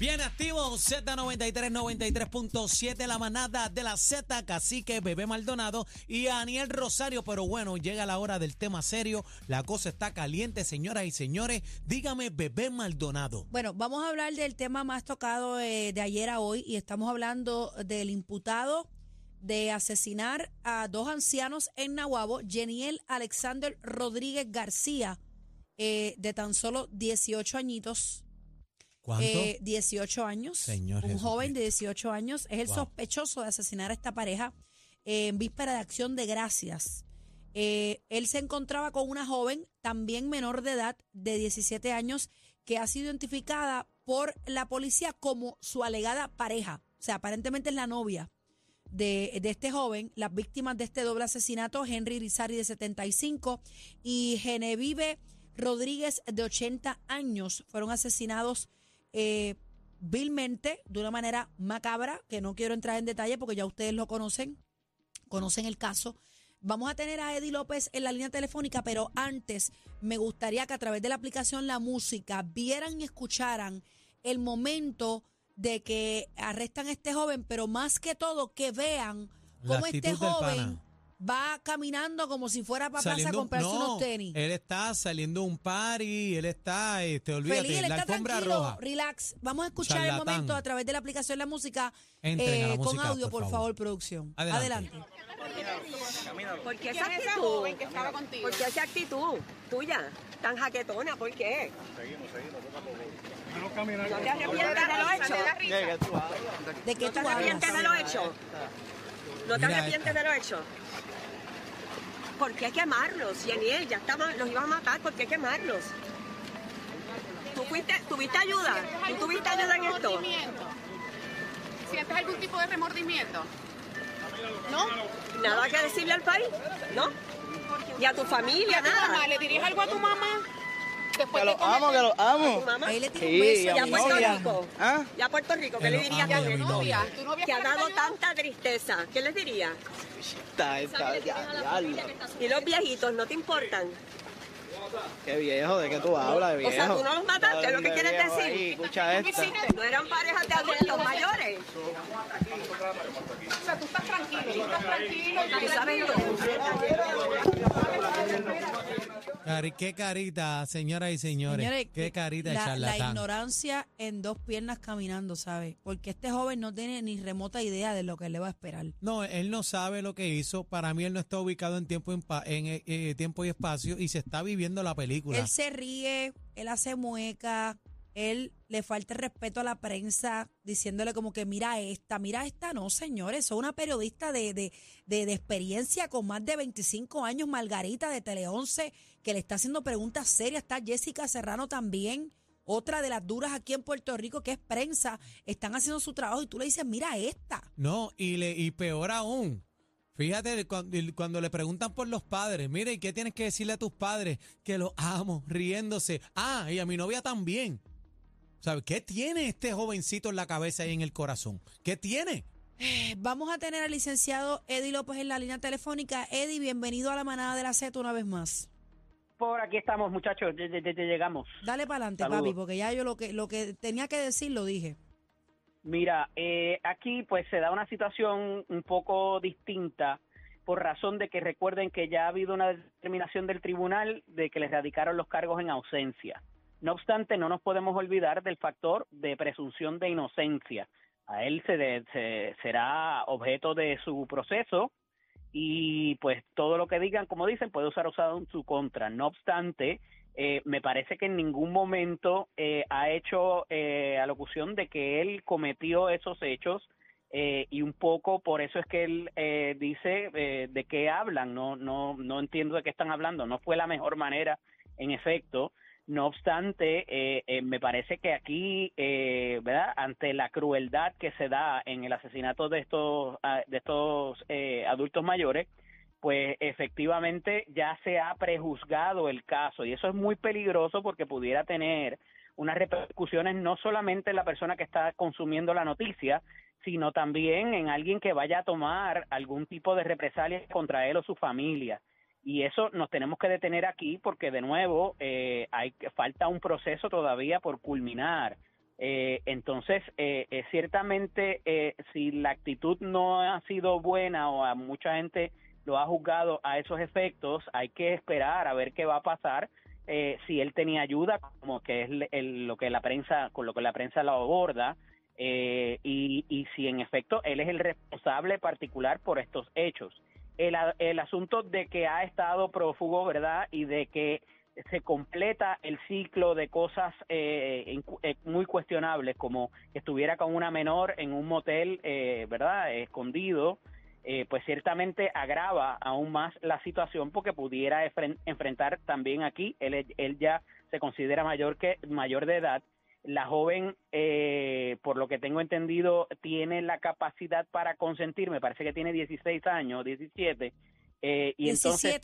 Bien activo, Z93, 93.7, la manada de la Z, Cacique, Bebé Maldonado y Daniel Rosario. Pero bueno, llega la hora del tema serio. La cosa está caliente, señoras y señores. Dígame, Bebé Maldonado. Bueno, vamos a hablar del tema más tocado eh, de ayer a hoy y estamos hablando del imputado de asesinar a dos ancianos en Nahuabo, Geniel Alexander Rodríguez García, eh, de tan solo 18 añitos. ¿Cuánto? Eh, 18 años. Señor un Jesucristo. joven de 18 años es el Wow. sospechoso de asesinar a esta pareja eh, en víspera de acción de gracias. Eh, él se encontraba con una joven, también menor de edad, de 17 años, que ha sido identificada por la policía como su alegada pareja. O sea, aparentemente es la novia de, de este joven. Las víctimas de este doble asesinato, Henry Rizari de 75 y Genevieve Rodríguez de 80 años, fueron asesinados eh, vilmente, de una manera macabra, que no quiero entrar en detalle porque ya ustedes lo conocen, conocen el caso. Vamos a tener a Eddie López en la línea telefónica, pero antes me gustaría que a través de la aplicación La Música vieran y escucharan el momento de que arrestan a este joven, pero más que todo que vean cómo este joven. Va caminando como si fuera para plaza a Saliendo- comprarse no, unos tenis. Él está saliendo a un party, él está, este, olvídate, Feliz, él la está alfombra tranquilo, roja. relax. Vamos a escuchar el momento a través de la aplicación La Música la eh, con música, audio, por por favor. favor, producción. Adelante. Adelante. ¿Por qué esa actitud? ¿Por qué esa actitud tuya tan jaquetona? ¿Por qué? Seguimos, seguimos, ¿No te arrepientes de lo hecho? ¿De qué ¿No te tú arrepientes de lo hablas? hecho? ¿No te arrepientes de lo hecho? ¿Por qué quemarlos? Yaniel, ya estaba, los iban a matar, ¿por qué quemarlos? ¿Tú fuiste, tuviste ayuda? ¿Tú tuviste ayuda en esto? ¿Sientes algún tipo de remordimiento? ¿No? ¿Nada que decirle al país? ¿No? ¿Y a tu familia? ¿A tu mamá Nada. le dirías algo a tu mamá? Después Que de lo amo, que lo amo. Ahí le tiro Sí, un beso. ¿Y a mi Puerto novia. Rico? ¿Ah? ¿Y a Puerto Rico? ¿Qué le dirías a esto? ¿Tu novia Que ha dado tanta tristeza. ¿Qué les diría? Está, está, ya. ¿Y los viejitos no te importan? Qué viejo, ¿de qué tú hablas, de O viejo? sea, tú no los mataste, ¿es lo que quieres decir? ahí, escucha esta. No eran parejas de adultos mayores. O sea, tú estás tranquilo, tú estás tranquilo. Tú sabes Cari- qué carita, señoras y señores. Señores, qué carita de la, ignorancia en dos piernas caminando, ¿sabes? Porque este joven no tiene ni remota idea de lo que le va a esperar. No, él no sabe lo que hizo. Para mí él no está ubicado en tiempo, en en, eh, eh, tiempo y espacio y se está viviendo la película. Él se ríe, él hace mueca, él le falta respeto a la prensa diciéndole como que mira esta, mira esta, no señores, soy una periodista de, de, de, experiencia con más de 25 años, Margarita de Tele 11, que le está haciendo preguntas serias, está Jessica Serrano también. Otra de las duras aquí en Puerto Rico, que es prensa, están haciendo su trabajo y tú le dices, mira esta. No, y, le, y peor aún. Fíjate, cuando le preguntan por los padres, mire, ¿y qué tienes que decirle a tus padres? Que los amo, riéndose. Ah, y a mi novia también. ¿Sabes qué tiene este jovencito en la cabeza y en el corazón? ¿Qué tiene? Eh, Vamos a tener al licenciado Eddie López en la línea telefónica. Eddie, bienvenido a la manada de la Z una vez más. Por aquí estamos, muchachos, ya llegamos. Dale para adelante, Saludos. papi, porque ya yo lo que lo que tenía que decir lo dije. Mira, eh, aquí pues se da una situación un poco distinta por razón de que recuerden que ya ha habido una determinación del tribunal de que les radicaron los cargos en ausencia. No obstante, no nos podemos olvidar del factor de presunción de inocencia. A él se, de- se- será objeto de su proceso y pues todo lo que digan, como dicen, puede usar usado en su contra. No obstante, eh, me parece que en ningún momento eh, ha hecho eh, alocución de que él cometió esos hechos eh, y un poco por eso es que él eh, dice de qué hablan. No, no, no entiendo de qué están hablando. No fue la mejor manera, en efecto, No obstante, eh, eh, me parece que aquí, eh, ¿verdad? Ante la crueldad que se da en el asesinato de estos ah, de estos eh, adultos mayores, pues efectivamente ya se ha prejuzgado el caso y eso es muy peligroso porque pudiera tener unas repercusiones no solamente en la persona que está consumiendo la noticia, sino también en alguien que vaya a tomar algún tipo de represalia contra él o su familia. Y eso nos tenemos que detener aquí porque de nuevo eh, hay falta un proceso todavía por culminar. Eh, entonces, eh, eh, ciertamente, eh, si la actitud no ha sido buena o a mucha gente lo ha juzgado a esos efectos, hay que esperar a ver qué va a pasar. eh, si él tenía ayuda, como que es le- el- lo que la prensa, con lo que la prensa lo aborda, y, y si en efecto él es el responsable particular por estos hechos. El, el asunto de que ha estado prófugo, ¿verdad? Y de que se completa el ciclo de cosas eh, eh, muy cuestionables, como que estuviera con una menor en un motel, eh, ¿verdad? Escondido, eh, pues ciertamente agrava aún más la situación porque pudiera enfrentar también aquí, él, él ya se considera mayor que mayor de edad, la joven, eh, por lo que tengo entendido, tiene la capacidad para consentir, me parece que tiene 16 años, 17, eh, y 17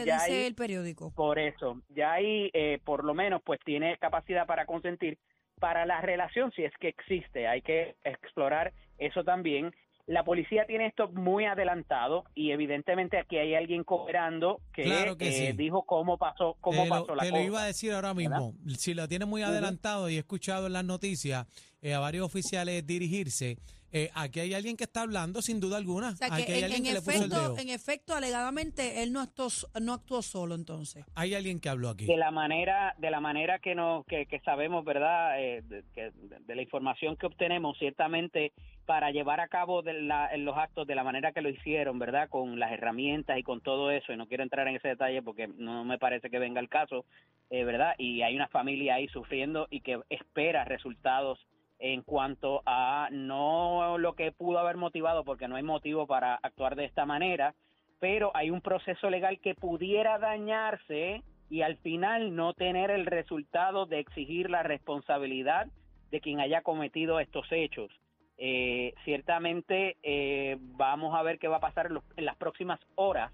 entonces ya dice ahí- el periódico. por eso, ya ahí eh, por lo menos pues tiene capacidad para consentir para la relación si es que existe, hay que explorar eso también. La policía tiene esto muy adelantado y evidentemente aquí hay alguien cooperando que, Claro que eh, sí. dijo cómo pasó, cómo te pasó lo, la te cosa. lo iba a decir ahora mismo. Si lo tiene muy adelantado y he escuchado en las noticias eh, a varios oficiales dirigirse, eh, aquí hay alguien que está hablando sin duda alguna. O sea, aquí que hay en, alguien en que le puso el efecto, dedo. en efecto, alegadamente, él no actuó, no actuó solo entonces. Hay alguien que habló aquí. de la manera de la manera que no que, que sabemos verdad Eh, de, que- de la información que obtenemos ciertamente para llevar a cabo de la- los actos de la manera que lo hicieron verdad con las herramientas y con todo eso y no quiero entrar en ese detalle porque no me parece que venga el caso eh, verdad y hay una familia ahí sufriendo y que espera resultados en cuanto a no lo que pudo haber motivado porque no hay motivo para actuar de esta manera pero hay un proceso legal que pudiera dañarse y al final no tener el resultado de exigir la responsabilidad de quien haya cometido estos hechos. Eh, ciertamente eh, vamos a ver qué va a pasar en, los- en las próximas horas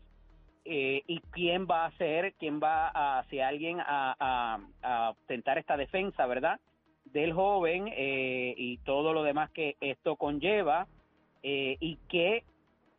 eh, y quién va a hacer, quién va a, si alguien a, a tentar esta defensa, ¿verdad? Del joven eh, y todo lo demás que esto conlleva eh, y qué,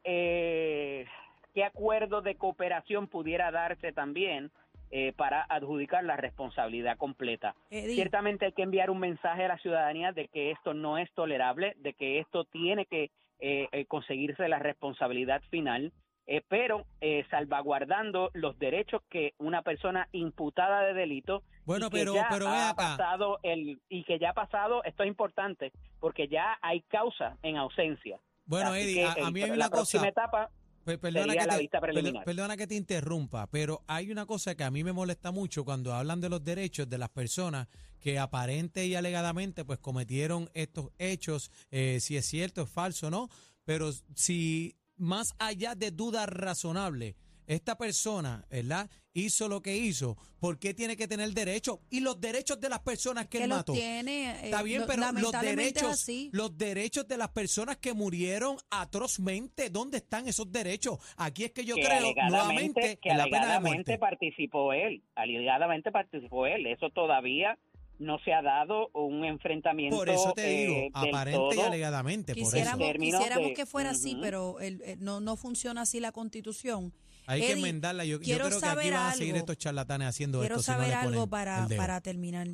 eh, qué acuerdo de cooperación pudiera darse también eh, para adjudicar la responsabilidad completa. Eddie, Ciertamente hay que enviar un mensaje a la ciudadanía de que esto no es tolerable, de que esto tiene que eh, eh, conseguirse la responsabilidad final, eh, pero eh, salvaguardando los derechos que una persona imputada de delito Bueno, y que pero, ya pero ha acá. pasado el y que ya ha pasado, esto es importante, porque ya hay causa en ausencia. Bueno, Así Eddie, que a, mí hay la una próxima cosa. etapa Perdona que, la te, vista perdo- preliminar. perdona que te interrumpa, pero hay una cosa que a mí me molesta mucho cuando hablan de los derechos de las personas que aparente y alegadamente pues cometieron estos hechos, eh, si es cierto, es falso, ¿no? Pero si más allá de duda razonable, esta persona, ¿verdad? Hizo lo que hizo, ¿por qué tiene que tener derecho? Y los derechos de las personas que, que él los mató. tiene. eh, Está bien, lo- pero los derechos, así. los derechos de las personas que murieron atrozmente, ¿dónde están esos derechos? Aquí es que yo que creo nuevamente que en la pena de alegadamente muerte. participó él, alegadamente participó él, eso todavía no se ha dado un enfrentamiento Por eso te eh, digo, del aparente y alegadamente, por Quisiéramos, eso. quisiéramos de- que fuera así, pero el- eh, no, no funciona así la constitución. Hay que enmendarla. Yo, yo quiero creo que aquí saber van a seguir algo. estos charlatanes haciendo Quiero esto. si no saber algo para, para terminar.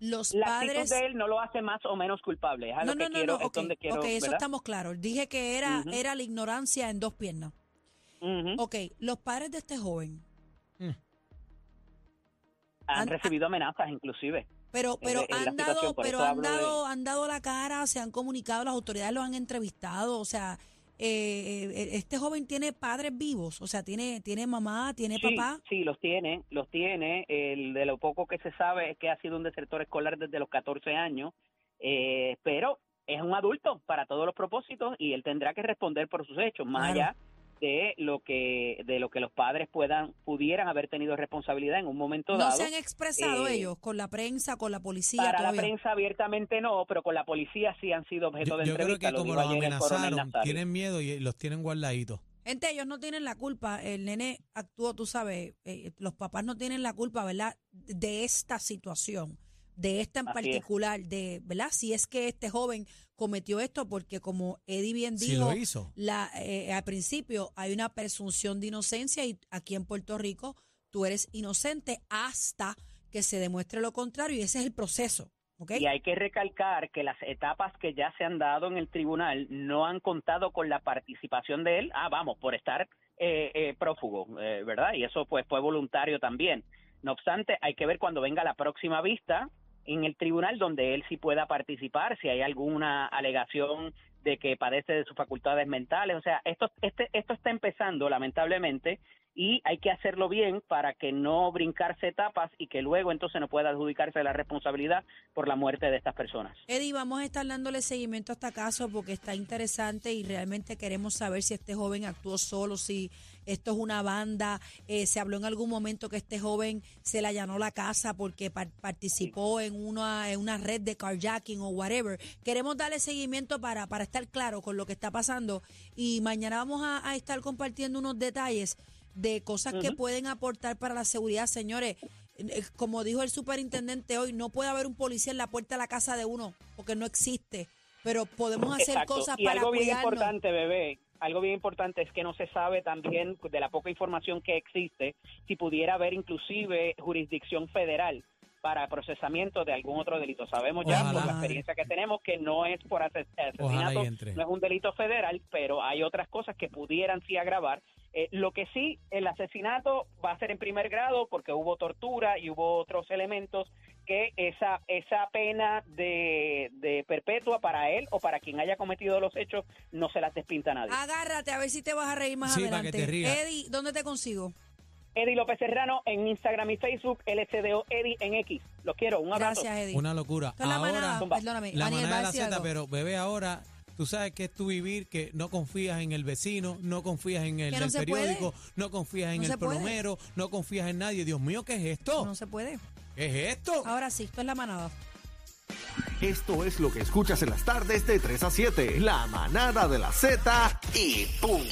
Los La padres... de él no lo hace más o menos culpable, es no, lo no, que no, quiero, no, es ok, donde quiero, ok, eso estamos claros. Dije que era, era la ignorancia en dos piernas. Ujú. Ok, los padres de este joven, Han han- recibido amenazas inclusive. pero, pero en la han dado, pero han de- dado, han dado la cara, se han comunicado, las autoridades los han entrevistado, o sea, eh, eh, este joven tiene padres vivos, o sea, tiene, tiene mamá, tiene Sí, papá. sí, los tiene, los tiene. El de lo poco que se sabe es que ha sido un desertor escolar desde los 14 años, eh, pero es un adulto para todos los propósitos y él tendrá que responder por sus hechos, más Claro. allá de lo que de lo que los padres puedan pudieran haber tenido responsabilidad en un momento No dado. se han expresado eh, ellos con la prensa, con la policía Para todavía. la prensa abiertamente no, pero con la policía sí han sido objeto Yo, de yo creo que lo como los amenazaron, tienen miedo y los tienen guardaditos. Gente, ellos no tienen la culpa. El nene actuó, tú sabes, eh, los papás no tienen la culpa, ¿verdad? De esta situación, de esta en Así es. particular, de, ¿verdad? Si es que este joven cometió esto, porque como Eddie bien Si dijo, lo hizo. la, eh, al principio hay una presunción de inocencia y aquí en Puerto Rico tú eres inocente hasta que se demuestre lo contrario y ese es el proceso, ¿ok? Y hay que recalcar que las etapas que ya se han dado en el tribunal no han contado con la participación de él. Ah, vamos, por estar eh, eh, prófugo, eh, ¿verdad? Y eso pues fue voluntario también. No obstante, hay que ver cuando venga la próxima vista en el tribunal donde él sí pueda participar, si hay alguna alegación de que padece de sus facultades mentales. O sea, esto, este, esto está empezando, lamentablemente, y hay que hacerlo bien para que no brincarse etapas y que luego entonces no pueda adjudicarse la responsabilidad por la muerte de estas personas. Eddie, vamos a estar dándole seguimiento a este caso porque está interesante y realmente queremos saber si este joven actuó solo, si esto es una banda. Eh, se habló en algún momento que este joven se le allanó la casa porque par- participó en una, en una red de carjacking o whatever. Queremos darle seguimiento para, para estar claro con lo que está pasando y mañana vamos a, a estar compartiendo unos detalles de cosas que pueden aportar para la seguridad, señores. Eh, Como dijo el superintendente hoy, no puede haber un policía en la puerta de la casa de uno porque no existe. Pero podemos hacer Exacto. cosas y para algo bien cuidarnos. importante, bebé, algo bien importante es que no se sabe también de la poca información que existe si pudiera haber inclusive jurisdicción federal para procesamiento de algún otro delito. Sabemos ya Ojalá. por la experiencia que tenemos que no es por ases- asesinato, no es un delito federal, pero hay otras cosas que pudieran sí agravar. Eh, lo que sí, el asesinato va a ser en primer grado porque hubo tortura y hubo otros elementos que esa esa pena de, de perpetua para él o para quien haya cometido los hechos no se las despinta a nadie. Agárrate a ver si te vas a reír más Sí, para adelante. que te rías. Eddie, ¿dónde te consigo? Eddie López Serrano en Instagram y Facebook, LCDO Eddie en X. Los quiero, un abrazo. Gracias, Eddie. Una locura. La Ahora, manada, perdóname. la Aniel, manada de la Z, pero bebé, ahora tú sabes que es tu vivir, que no confías en el vecino, no confías en el Que no del se puede. periódico, no confías en No el plomero, no confías en nadie. Dios mío, ¿qué es esto? No se puede. ¿Qué es esto? Ahora sí, esto es la manada. Esto es lo que escuchas en las tardes de 3 a 7. La manada de la Z y punto.